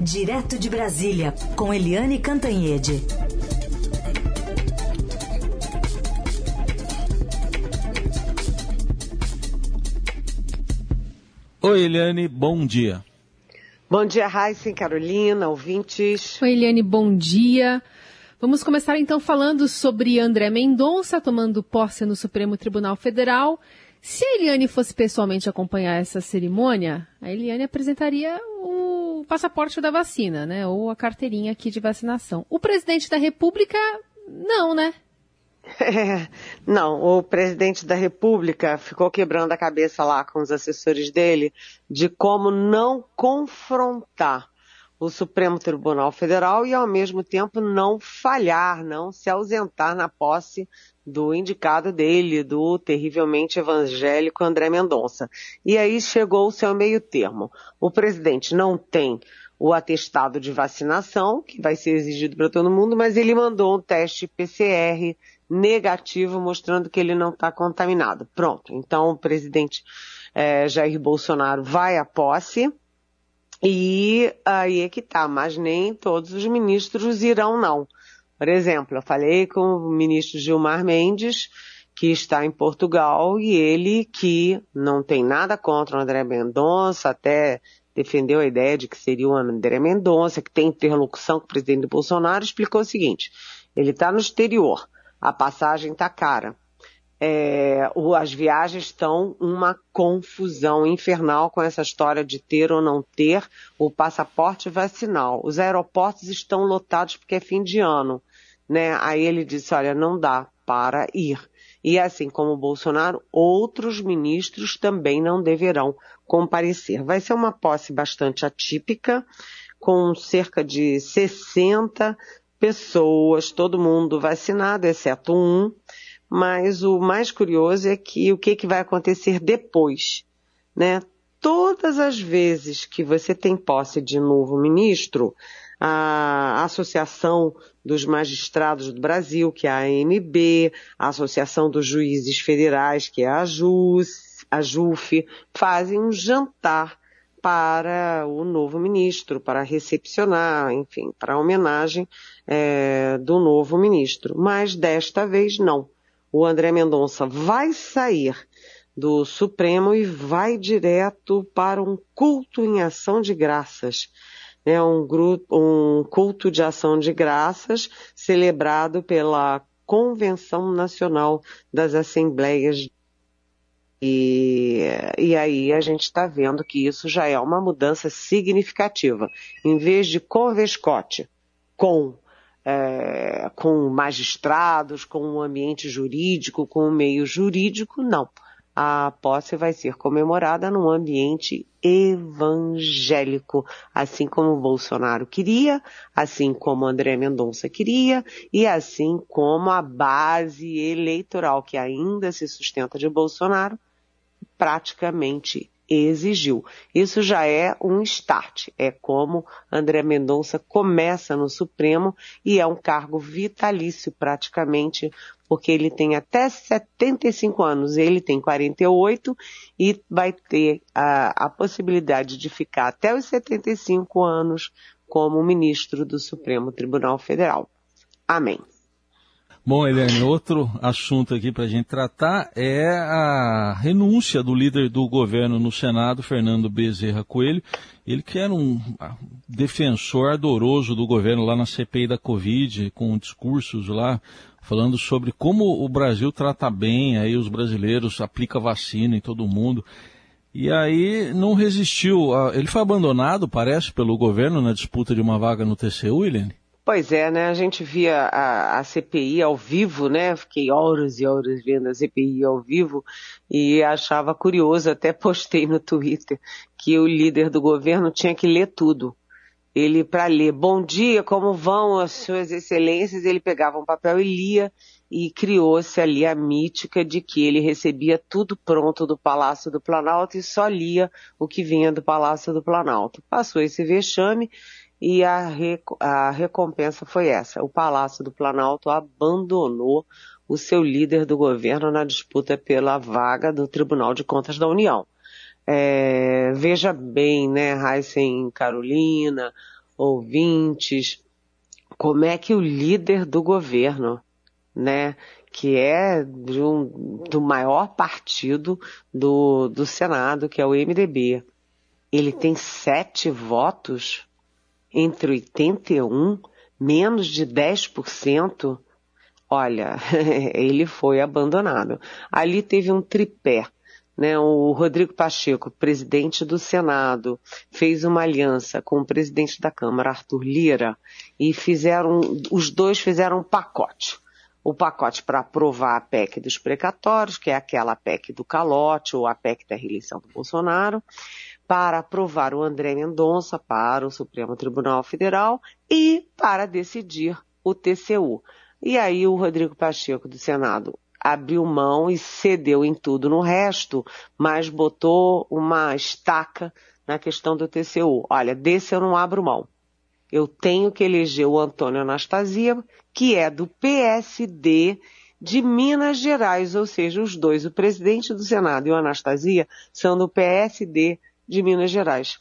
Direto de Brasília, com Eliane Cantanhede. Oi, Eliane, bom dia. Bom dia, Raíssa Carolina, ouvintes. Oi, Eliane, bom dia. Vamos começar então falando sobre André Mendonça tomando posse no Supremo Tribunal Federal. Se a Eliane fosse pessoalmente acompanhar essa cerimônia, a Eliane apresentaria o passaporte da vacina, né? Ou a carteirinha aqui de vacinação. O presidente da República, não, né? É, não, o presidente da República ficou quebrando a cabeça lá com os assessores dele de como não confrontar o Supremo Tribunal Federal e, ao mesmo tempo, não falhar, não se ausentar na posse do indicado dele, do terrivelmente evangélico André Mendonça. E aí chegou o seu meio termo. O presidente não tem o atestado de vacinação, que vai ser exigido para todo mundo, mas ele mandou um teste PCR negativo mostrando que ele não está contaminado. Pronto. Então o presidente é, Jair Bolsonaro vai à posse e aí é que tá, mas nem todos os ministros irão não. Por exemplo, eu falei com o ministro Gilmar Mendes, que está em Portugal, e ele que não tem nada contra o André Mendonça, até defendeu a ideia de que seria o André Mendonça, que tem interlocução com o presidente Bolsonaro, explicou o seguinte, ele está no exterior, a passagem está cara é, as viagens estão uma confusão infernal com essa história de ter ou não ter o passaporte vacinal. Os aeroportos estão lotados porque é fim de ano, né? Aí ele disse, olha, não dá para ir. E assim como o Bolsonaro, outros ministros também não deverão comparecer. Vai ser uma posse bastante atípica, com cerca de 60 pessoas, todo mundo vacinado, exceto um mas o mais curioso é que o que, que vai acontecer depois, né? Todas as vezes que você tem posse de novo ministro, a Associação dos Magistrados do Brasil, que é a AMB, a Associação dos Juízes Federais, que é a JUS, a JUF, fazem um jantar para o novo ministro, para recepcionar, enfim, para a homenagem é, do novo ministro. Mas desta vez não o André Mendonça vai sair do Supremo e vai direto para um culto em ação de graças. É um, grupo, um culto de ação de graças celebrado pela Convenção Nacional das Assembleias. E, e aí a gente está vendo que isso já é uma mudança significativa. Em vez de convescote com é, com magistrados, com um ambiente jurídico, com um meio jurídico, não. A posse vai ser comemorada num ambiente evangélico, assim como Bolsonaro queria, assim como André Mendonça queria e assim como a base eleitoral que ainda se sustenta de Bolsonaro praticamente exigiu. Isso já é um start, é como André Mendonça começa no Supremo e é um cargo vitalício praticamente, porque ele tem até 75 anos, ele tem 48 e vai ter a, a possibilidade de ficar até os 75 anos como ministro do Supremo Tribunal Federal. Amém. Bom, Helene, outro assunto aqui para a gente tratar é a renúncia do líder do governo no Senado, Fernando Bezerra Coelho. Ele que era um defensor ardoroso do governo lá na CPI da Covid, com discursos lá falando sobre como o Brasil trata bem aí os brasileiros, aplica vacina em todo mundo. E aí não resistiu. Ele foi abandonado, parece, pelo governo na disputa de uma vaga no TCU, Helene? Pois é, né? A gente via a, a, CPI ao vivo, né? Fiquei horas e horas vendo a CPI ao vivo e achava curioso, até postei no Twitter, que o líder do governo tinha que ler tudo. Ele, para ler, bom dia, como vão as suas excelências, ele pegava um papel e lia e criou-se ali a mítica de que ele recebia tudo pronto do Palácio do Planalto e só lia o que vinha do Palácio do Planalto. Passou esse vexame e a, a recompensa foi essa. O Palácio do Planalto abandonou o seu líder do governo na disputa pela vaga do Tribunal de Contas da União. É, veja bem, né, Heisen Carolina, ouvintes, como é que o líder do governo, né, que é um, do maior partido do, do Senado, que é o MDB, ele tem sete votos entre 81, menos de 10%. Olha, ele foi abandonado. Ali teve um tripé. Né, o Rodrigo Pacheco, presidente do Senado, fez uma aliança com o presidente da Câmara, Arthur Lira, e fizeram, os dois fizeram um pacote. O pacote para aprovar a PEC dos precatórios, que é aquela PEC do calote, ou a PEC da reeleição do Bolsonaro, para aprovar o André Mendonça para o Supremo Tribunal Federal e para decidir o TCU. E aí o Rodrigo Pacheco do Senado abriu mão e cedeu em tudo no resto, mas botou uma estaca na questão do TCU. Olha, desse eu não abro mão. Eu tenho que eleger o Antônio Anastasia, que é do PSD de Minas Gerais, ou seja, os dois, o presidente do Senado e o Anastasia, são do PSD de Minas Gerais.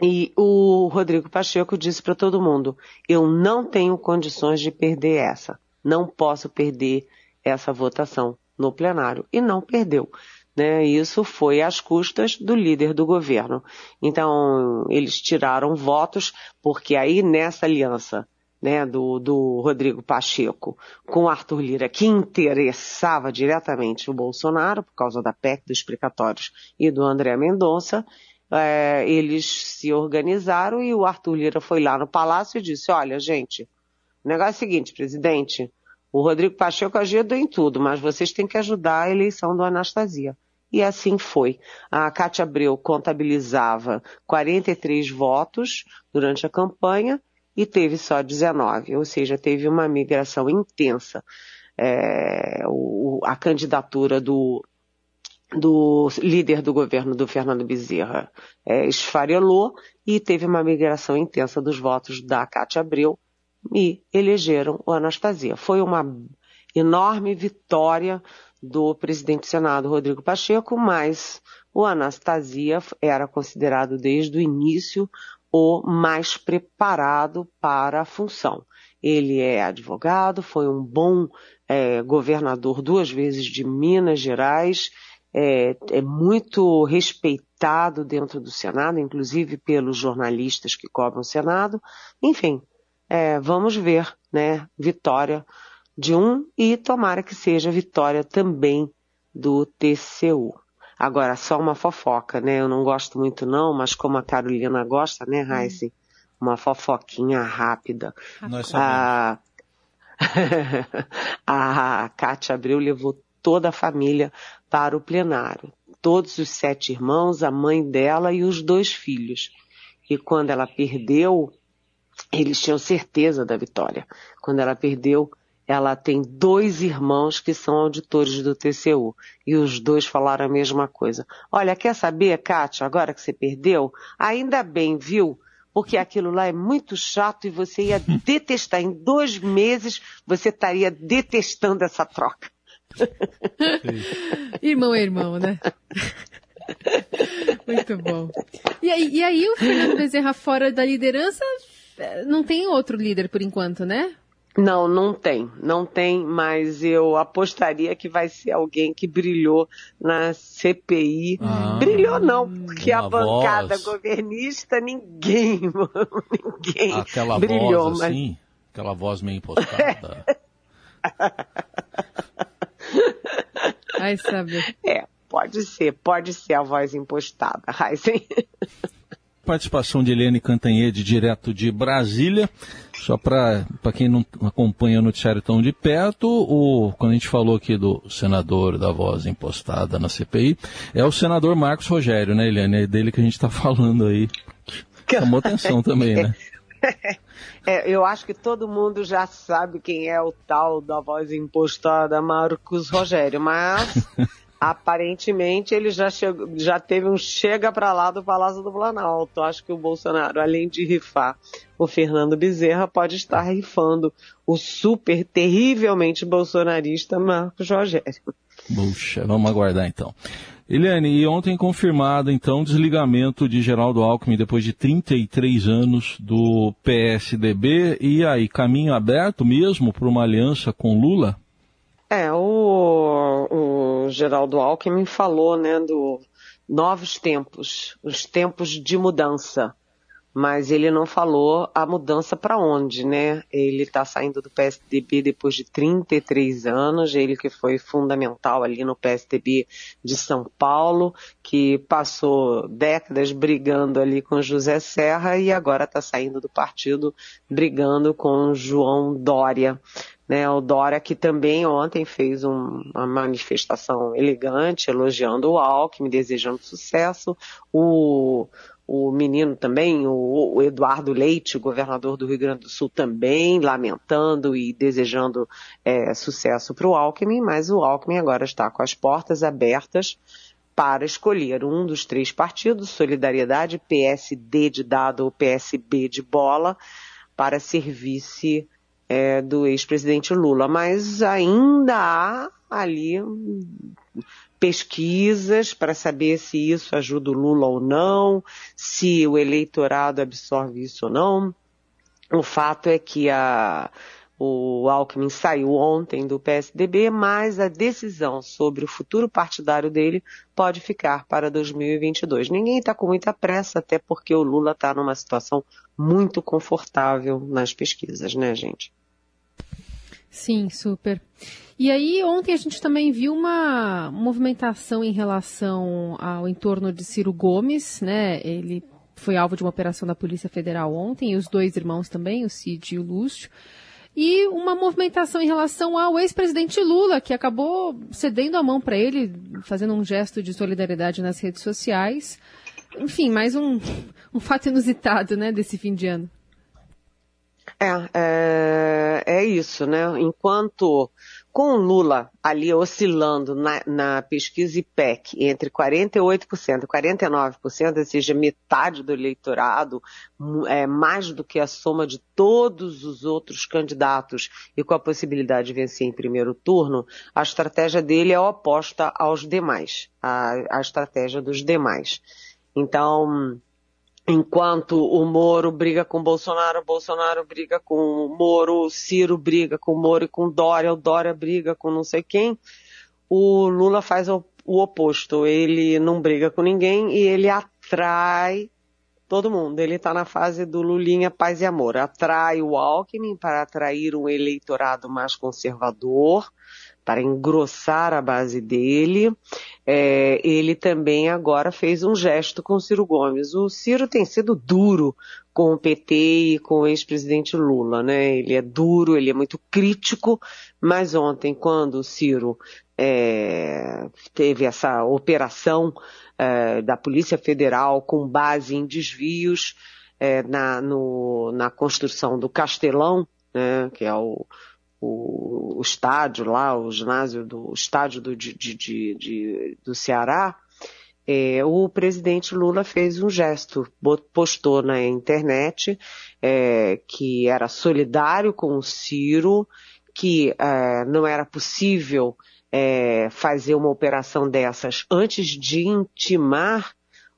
E o Rodrigo Pacheco disse para todo mundo: eu não tenho condições de perder essa. Não posso perder essa votação no plenário. E não perdeu. Né? Isso foi às custas do líder do governo. Então, eles tiraram votos, porque aí nessa aliança né, do, do Rodrigo Pacheco com Arthur Lira, que interessava diretamente o Bolsonaro, por causa da PEC dos explicatórios e do André Mendonça, é, eles se organizaram e o Arthur Lira foi lá no palácio e disse, olha, gente, o negócio é o seguinte, presidente, o Rodrigo Pacheco ajuda em tudo, mas vocês têm que ajudar a eleição do Anastasia. E assim foi. A Cátia Abreu contabilizava 43 votos durante a campanha e teve só 19, ou seja, teve uma migração intensa. É, o, a candidatura do, do líder do governo, do Fernando Bezerra, é, esfarelou e teve uma migração intensa dos votos da Cátia Abreu e elegeram o Anastasia. Foi uma enorme vitória do presidente do Senado, Rodrigo Pacheco, mas o Anastasia era considerado desde o início o mais preparado para a função. Ele é advogado, foi um bom é, governador duas vezes de Minas Gerais, é, é, muito respeitado dentro do Senado, inclusive pelos jornalistas que cobram o Senado. Enfim, é, vamos ver, né, vitória de um e tomara que seja vitória também do TCU. Agora, só uma fofoca, né? Eu não gosto muito não, mas como a Carolina gosta, né, Raíssa? Hum. Uma fofoquinha rápida. Nós sabemos. A, a Cátia Abreu levou toda a família para o plenário. Todos os sete irmãos, a mãe dela e os dois filhos. E quando ela perdeu, eles tinham certeza da vitória. Quando ela perdeu, ela tem dois irmãos que são auditores do TCU. E os dois falaram a mesma coisa. Olha, quer saber, Kátia, agora que você perdeu? Ainda bem, viu? Porque aquilo lá é muito chato e você ia detestar. Em dois meses, você estaria detestando essa troca. irmão é irmão, né? Muito bom. E aí, e aí o Fernando Bezerra fora da liderança, não tem outro líder por enquanto, né? Não, não tem, não tem, mas eu apostaria que vai ser alguém que brilhou na CPI. Ah, brilhou não, porque a bancada voz. governista ninguém, ninguém aquela brilhou, voz mas... assim, aquela voz meio impostada. Vai saber. É, pode ser, pode ser a voz impostada, Heisen participação de Eliane Cantanhede, direto de Brasília. Só para quem não acompanha o noticiário tão de perto, o, quando a gente falou aqui do senador da voz impostada na CPI, é o senador Marcos Rogério, né, Eliane? É dele que a gente está falando aí. Chamou atenção também, né? É, eu acho que todo mundo já sabe quem é o tal da voz impostada Marcos Rogério, mas aparentemente ele já, chegou, já teve um chega para lá do Palácio do Planalto. Acho que o Bolsonaro, além de rifar o Fernando Bezerra, pode estar rifando o super terrivelmente bolsonarista Marcos Rogério. Puxa, vamos aguardar então. Eliane, e ontem confirmado então o desligamento de Geraldo Alckmin depois de 33 anos do PSDB e aí caminho aberto mesmo para uma aliança com Lula? É, o, o Geraldo Alckmin falou, né, do novos tempos, os tempos de mudança mas ele não falou a mudança para onde, né? Ele está saindo do PSDB depois de 33 anos, ele que foi fundamental ali no PSDB de São Paulo, que passou décadas brigando ali com José Serra e agora está saindo do partido brigando com João Dória. Né, o Dória que também ontem fez um, uma manifestação elegante, elogiando o Alckmin, desejando sucesso. O, o menino também, o, o, Eduardo Leite, governador do Rio Grande do Sul, também lamentando e desejando é, sucesso para o Alckmin, mas o Alckmin agora está com as portas abertas para escolher um dos três partidos, Solidariedade, PSD de dado ou PSB de bola, para serviço é, do ex-presidente Lula. Mas ainda há ali pesquisas para saber se isso ajuda o Lula ou não, se o eleitorado absorve isso ou não. O fato é que a, o Alckmin saiu ontem do PSDB, mas a decisão sobre o futuro partidário dele pode ficar para 2022. Ninguém está com muita pressa, até porque o Lula está numa situação muito confortável nas pesquisas, né, gente? Sim, super. E aí, ontem a gente também viu uma movimentação em relação ao entorno de Ciro Gomes, né? Ele foi alvo de uma operação da Polícia Federal ontem, e os dois irmãos também, o Cid e o Lúcio. E uma movimentação em relação ao ex-presidente Lula, que acabou cedendo a mão para ele, fazendo um gesto de solidariedade nas redes sociais. Enfim, mais um, um fato inusitado, né, desse fim de ano. É, é, é isso, né? Enquanto com Lula ali oscilando na, na, pesquisa IPEC entre 48% e 49%, ou seja, metade do eleitorado, é, mais do que a soma de todos os outros candidatos e com a possibilidade de vencer em primeiro turno, a estratégia dele é oposta aos demais, a, a estratégia dos demais. Então, Enquanto o Moro briga com o Bolsonaro, o Bolsonaro briga com o Moro, o Ciro briga com o Moro e com o Dória, o Dória briga com não sei quem, o Lula faz o, o oposto. Ele não briga com ninguém e ele atrai todo mundo. Ele está na fase do Lulinha paz e amor. Atrai o Alckmin para atrair um eleitorado mais conservador, para engrossar a base dele. É, ele também agora fez um gesto com o Ciro Gomes. O Ciro tem sido duro com o PT e com o ex-presidente Lula, né? Ele é duro, ele é muito crítico, mas ontem, quando o Ciro é, teve essa operação é, da Polícia Federal com base em desvios é, na, no, na construção do Castelão, né, que é o, o, o estádio lá, o ginásio do o estádio do, de, de, de, do Ceará, é, o presidente Lula fez um gesto, postou na internet é, que era solidário com o Ciro, que é, não era possível é, fazer uma operação dessas. Antes de intimar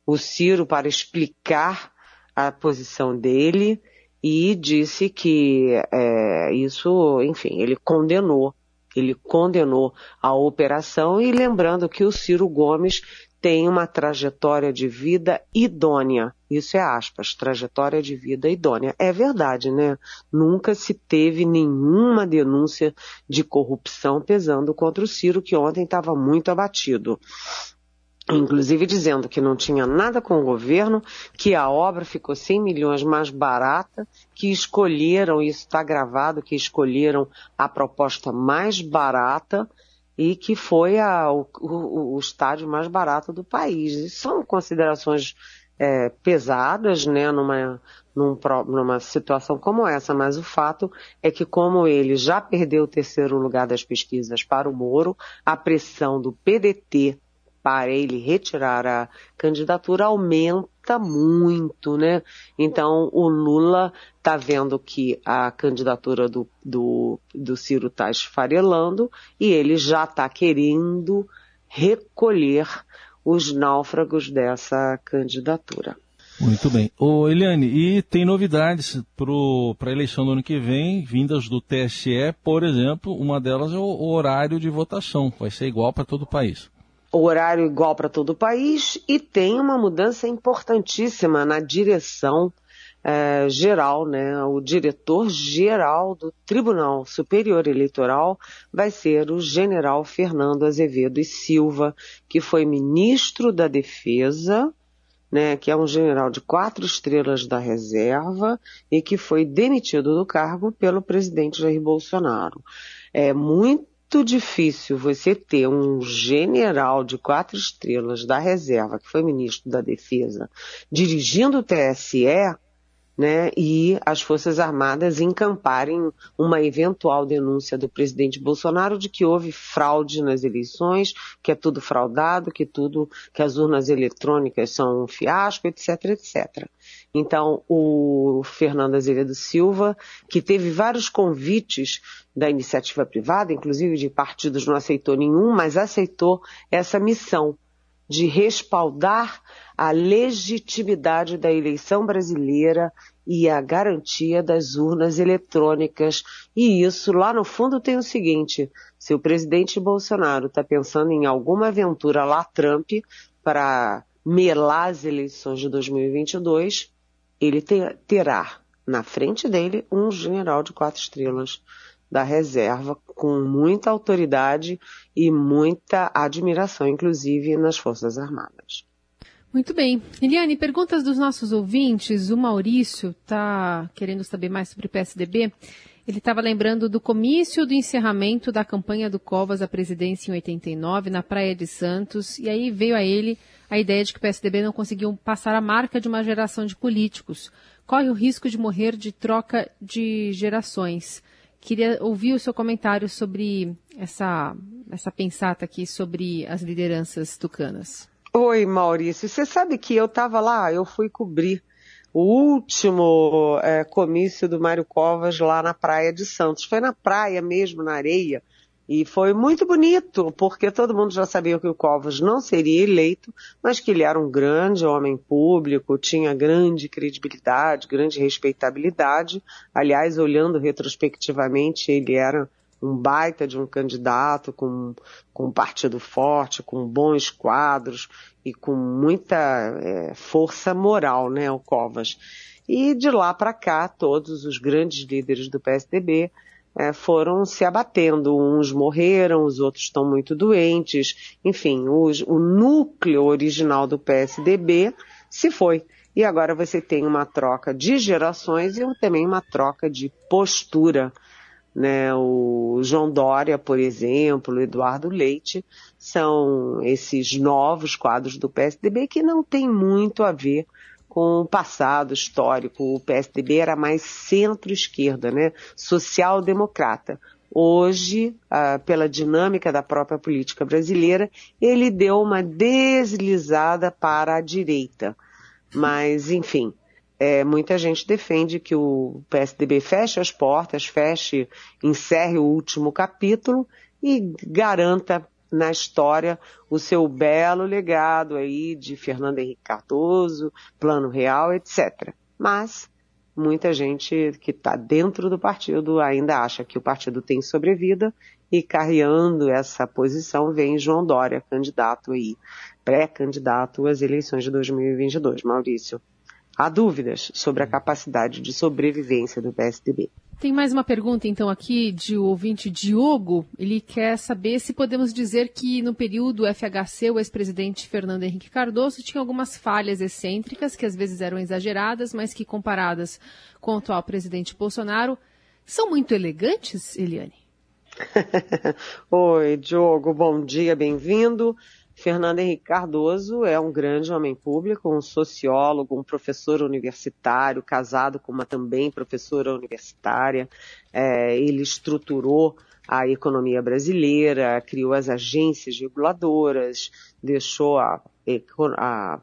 o Ciro para explicar a posição dele e disse que é, isso, enfim, ele condenou, ele condenou a operação e lembrando que o Ciro Gomes tem uma trajetória de vida idônea. Isso é aspas, trajetória de vida idônea. É verdade, né? Nunca se teve nenhuma denúncia de corrupção pesando contra o Ciro, que ontem estava muito abatido inclusive dizendo que não tinha nada com o governo, que a obra ficou 100 milhões mais barata, que escolheram, isso está gravado, que escolheram a proposta mais barata e que foi a, o, o, o, estádio mais barato do país. E são considerações é, pesadas, né, numa, num, numa situação como essa, mas o fato é que como ele já perdeu o terceiro lugar das pesquisas para o Moro, a pressão do PDT para ele retirar a candidatura aumenta muito, né? Então o Lula está vendo que a candidatura do, do, do Ciro está esfarelando e ele já está querendo recolher os náufragos dessa candidatura. Muito bem. Ô, Eliane, e tem novidades para a eleição do ano que vem, vindas do TSE, por exemplo, uma delas é o, o horário de votação, vai ser igual para todo o país. O horário igual para todo o país e tem uma mudança importantíssima na direção é, geral, né? O diretor geral do Tribunal Superior Eleitoral vai ser o general Fernando Azevedo e Silva, que foi ministro da Defesa né, que é um general de quatro estrelas da reserva e que foi demitido do cargo pelo presidente Jair Bolsonaro. É muito difícil você ter um general de quatro estrelas da reserva, que foi ministro da Defesa, dirigindo o TSE, né, e as Forças Armadas encamparem uma eventual denúncia do presidente Bolsonaro de que houve fraude nas eleições, que é tudo fraudado, que tudo, que as urnas eletrônicas são um fiasco, etc, etc. Então, o Fernando Azevedo Silva, que teve vários convites da iniciativa privada, inclusive de partidos não aceitou nenhum, mas aceitou essa missão de respaldar a legitimidade da eleição brasileira e a garantia das urnas eletrônicas. E isso, lá no fundo, tem o seguinte: se o presidente Bolsonaro está pensando em alguma aventura lá Trump para melar as eleições de 2022, ele terá na frente dele um general de quatro estrelas da reserva, com muita autoridade e muita admiração, inclusive nas Forças Armadas. Muito bem. Eliane, perguntas dos nossos ouvintes. O Maurício está querendo saber mais sobre o PSDB. Ele estava lembrando do comício do encerramento da campanha do Covas à presidência em 89, na Praia de Santos, e aí veio a ele a ideia de que o PSDB não conseguiu passar a marca de uma geração de políticos. Corre o risco de morrer de troca de gerações. Queria ouvir o seu comentário sobre essa, essa pensata aqui sobre as lideranças tucanas. Oi, Maurício. Você sabe que eu estava lá, eu fui cobrir o último é, comício do Mário Covas lá na Praia de Santos. Foi na praia mesmo, na areia. E foi muito bonito, porque todo mundo já sabia que o Covas não seria eleito, mas que ele era um grande homem público, tinha grande credibilidade, grande respeitabilidade. Aliás, olhando retrospectivamente, ele era um baita de um candidato com, com um partido forte, com bons quadros e com muita é, força moral, né, o Covas. E de lá para cá, todos os grandes líderes do PSDB é, foram se abatendo. Uns morreram, os outros estão muito doentes. Enfim, os, o núcleo original do PSDB se foi. E agora você tem uma troca de gerações e também uma troca de postura. Né? O João Dória, por exemplo, o Eduardo Leite, são esses novos quadros do PSDB que não tem muito a ver com o passado histórico. O PSDB era mais centro-esquerda, né? Social-democrata. Hoje, ah, pela dinâmica da própria política brasileira, ele deu uma deslizada para a direita. Mas, enfim, é, muita gente defende que o PSDB feche as portas, feche, encerre o último capítulo e garanta na história o seu belo legado aí de Fernando Henrique Cardoso, Plano Real, etc. Mas muita gente que está dentro do partido ainda acha que o partido tem sobrevida e carreando essa posição vem João Dória, candidato aí, pré-candidato às eleições de 2022. Maurício, há dúvidas sobre a capacidade de sobrevivência do PSDB. Tem mais uma pergunta, então, aqui de o ouvinte Diogo. Ele quer saber se podemos dizer que no período FHC, o ex-presidente Fernando Henrique Cardoso tinha algumas falhas excêntricas, que às vezes eram exageradas, mas que comparadas com o atual presidente Bolsonaro, são muito elegantes, Eliane? Oi, Diogo, bom dia, bem-vindo. Fernando Henrique Cardoso é um grande homem público, um sociólogo, um professor universitário, casado com uma também professora universitária. É, ele estruturou a economia brasileira, criou as agências reguladoras, deixou a, a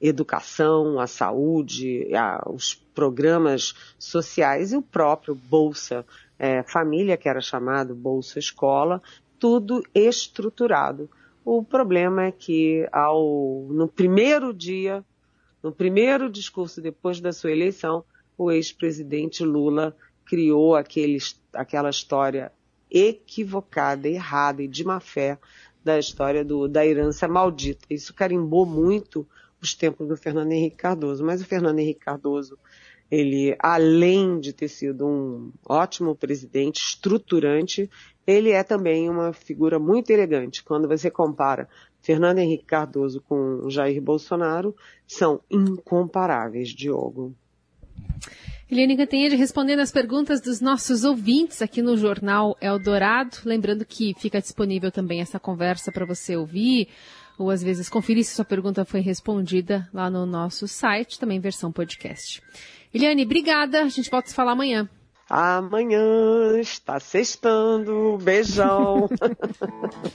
educação, a saúde, a, os programas sociais e o próprio Bolsa é, Família, que era chamado Bolsa Escola, tudo estruturado O problema é que ao, no primeiro dia, no primeiro discurso depois da sua eleição, o ex-presidente Lula criou aquele, aquela história equivocada, errada e de má fé da história do, da herança maldita. Isso carimbou muito os tempos do Fernando Henrique Cardoso. Mas o Fernando Henrique Cardoso, ele, além de ter sido um ótimo presidente, estruturante, ele é também uma figura muito elegante. Quando você compara Fernando Henrique Cardoso com Jair Bolsonaro, são incomparáveis, Diogo. Eliane Cantanhede respondendo as perguntas dos nossos ouvintes aqui no Jornal Eldorado. Lembrando que fica disponível também essa conversa para você ouvir, ou às vezes conferir se sua pergunta foi respondida lá no nosso site, também versão podcast. Eliane, obrigada. A gente volta a se falar amanhã. Amanhã está sextando. Beijão.